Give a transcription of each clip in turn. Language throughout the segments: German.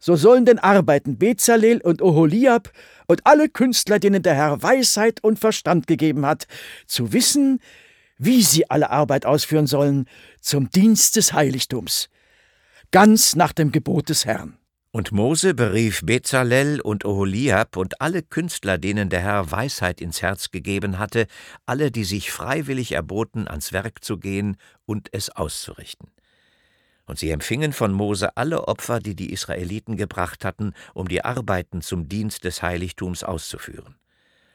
so sollen denn arbeiten Bezalel und Oholiab und alle Künstler, denen der Herr Weisheit und Verstand gegeben hat, zu wissen, wie sie alle Arbeit ausführen sollen zum Dienst des Heiligtums, ganz nach dem Gebot des Herrn. Und Mose berief Bezalel und Oholiab und alle Künstler, denen der Herr Weisheit ins Herz gegeben hatte, alle, die sich freiwillig erboten, ans Werk zu gehen und es auszurichten. Und sie empfingen von Mose alle Opfer, die die Israeliten gebracht hatten, um die Arbeiten zum Dienst des Heiligtums auszuführen.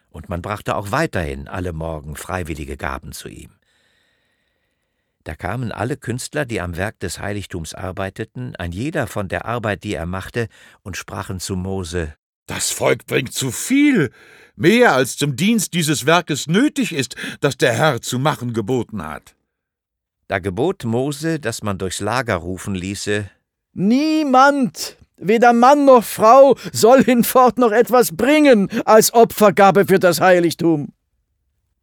Und man brachte auch weiterhin alle Morgen freiwillige Gaben zu ihm. Da kamen alle Künstler, die am Werk des Heiligtums arbeiteten, ein jeder von der Arbeit, die er machte, und sprachen zu Mose Das Volk bringt zu viel, mehr als zum Dienst dieses Werkes nötig ist, das der Herr zu machen geboten hat. Da gebot Mose, dass man durchs Lager rufen ließe Niemand, weder Mann noch Frau, soll hinfort noch etwas bringen als Opfergabe für das Heiligtum.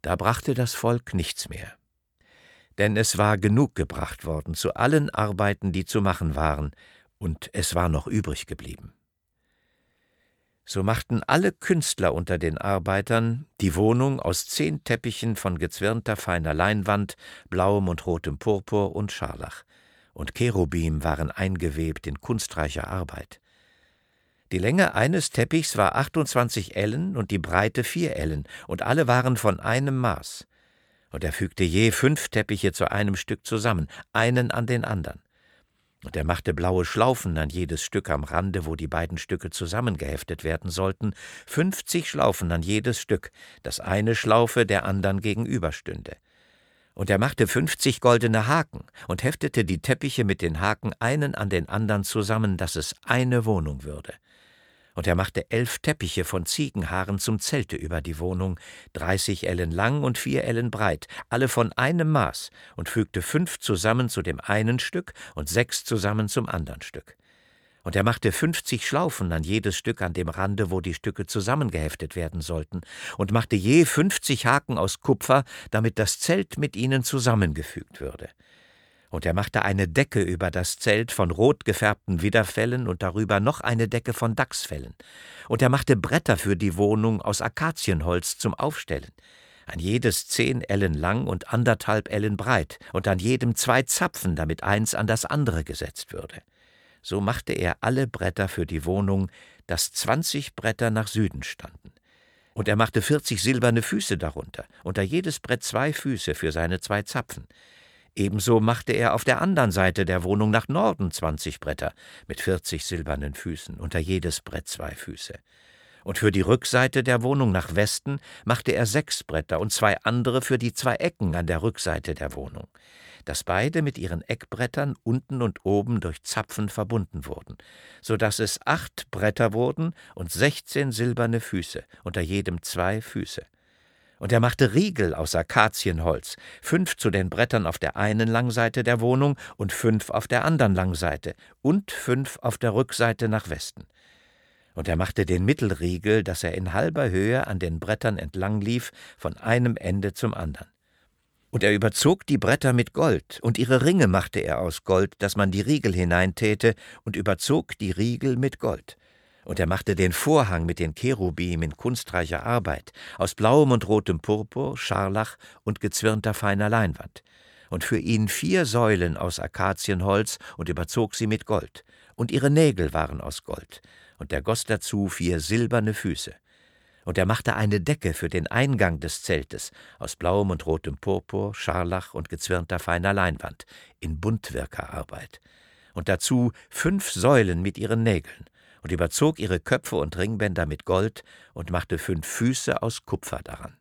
Da brachte das Volk nichts mehr. Denn es war genug gebracht worden zu allen Arbeiten, die zu machen waren, und es war noch übrig geblieben. So machten alle Künstler unter den Arbeitern die Wohnung aus zehn Teppichen von gezwirnter feiner Leinwand, blauem und rotem Purpur und Scharlach, und Cherubim waren eingewebt in kunstreicher Arbeit. Die Länge eines Teppichs war 28 Ellen und die Breite vier Ellen, und alle waren von einem Maß. Und er fügte je fünf Teppiche zu einem Stück zusammen, einen an den andern. Und er machte blaue Schlaufen an jedes Stück am Rande, wo die beiden Stücke zusammengeheftet werden sollten, fünfzig Schlaufen an jedes Stück, dass eine Schlaufe der andern gegenüberstünde. Und er machte fünfzig goldene Haken und heftete die Teppiche mit den Haken einen an den andern zusammen, dass es eine Wohnung würde. Und er machte elf Teppiche von Ziegenhaaren zum Zelte über die Wohnung, dreißig Ellen lang und vier Ellen breit, alle von einem Maß, und fügte fünf zusammen zu dem einen Stück und sechs zusammen zum andern Stück. Und er machte fünfzig Schlaufen an jedes Stück an dem Rande, wo die Stücke zusammengeheftet werden sollten, und machte je fünfzig Haken aus Kupfer, damit das Zelt mit ihnen zusammengefügt würde und er machte eine Decke über das Zelt von rot gefärbten Widderfellen und darüber noch eine Decke von Dachsfellen, und er machte Bretter für die Wohnung aus Akazienholz zum Aufstellen, an jedes zehn Ellen lang und anderthalb Ellen breit, und an jedem zwei Zapfen, damit eins an das andere gesetzt würde. So machte er alle Bretter für die Wohnung, dass zwanzig Bretter nach Süden standen. Und er machte vierzig silberne Füße darunter, unter jedes Brett zwei Füße für seine zwei Zapfen. Ebenso machte er auf der anderen Seite der Wohnung nach Norden zwanzig Bretter mit vierzig silbernen Füßen, unter jedes Brett zwei Füße. Und für die Rückseite der Wohnung nach Westen machte er sechs Bretter und zwei andere für die zwei Ecken an der Rückseite der Wohnung, dass beide mit ihren Eckbrettern unten und oben durch Zapfen verbunden wurden, so dass es acht Bretter wurden und sechzehn silberne Füße, unter jedem zwei Füße. Und er machte Riegel aus Akazienholz, fünf zu den Brettern auf der einen Langseite der Wohnung und fünf auf der anderen Langseite und fünf auf der Rückseite nach Westen. Und er machte den Mittelriegel, dass er in halber Höhe an den Brettern entlang lief, von einem Ende zum anderen. Und er überzog die Bretter mit Gold, und ihre Ringe machte er aus Gold, dass man die Riegel hineintäte, und überzog die Riegel mit Gold. Und er machte den Vorhang mit den Cherubim in kunstreicher Arbeit, aus blauem und rotem Purpur, Scharlach und gezwirnter feiner Leinwand, und für ihn vier Säulen aus Akazienholz und überzog sie mit Gold, und ihre Nägel waren aus Gold, und er goss dazu vier silberne Füße. Und er machte eine Decke für den Eingang des Zeltes aus blauem und rotem Purpur, Scharlach und gezwirnter feiner Leinwand in Buntwirkerarbeit, und dazu fünf Säulen mit ihren Nägeln, und überzog ihre Köpfe und Ringbänder mit Gold und machte fünf Füße aus Kupfer daran.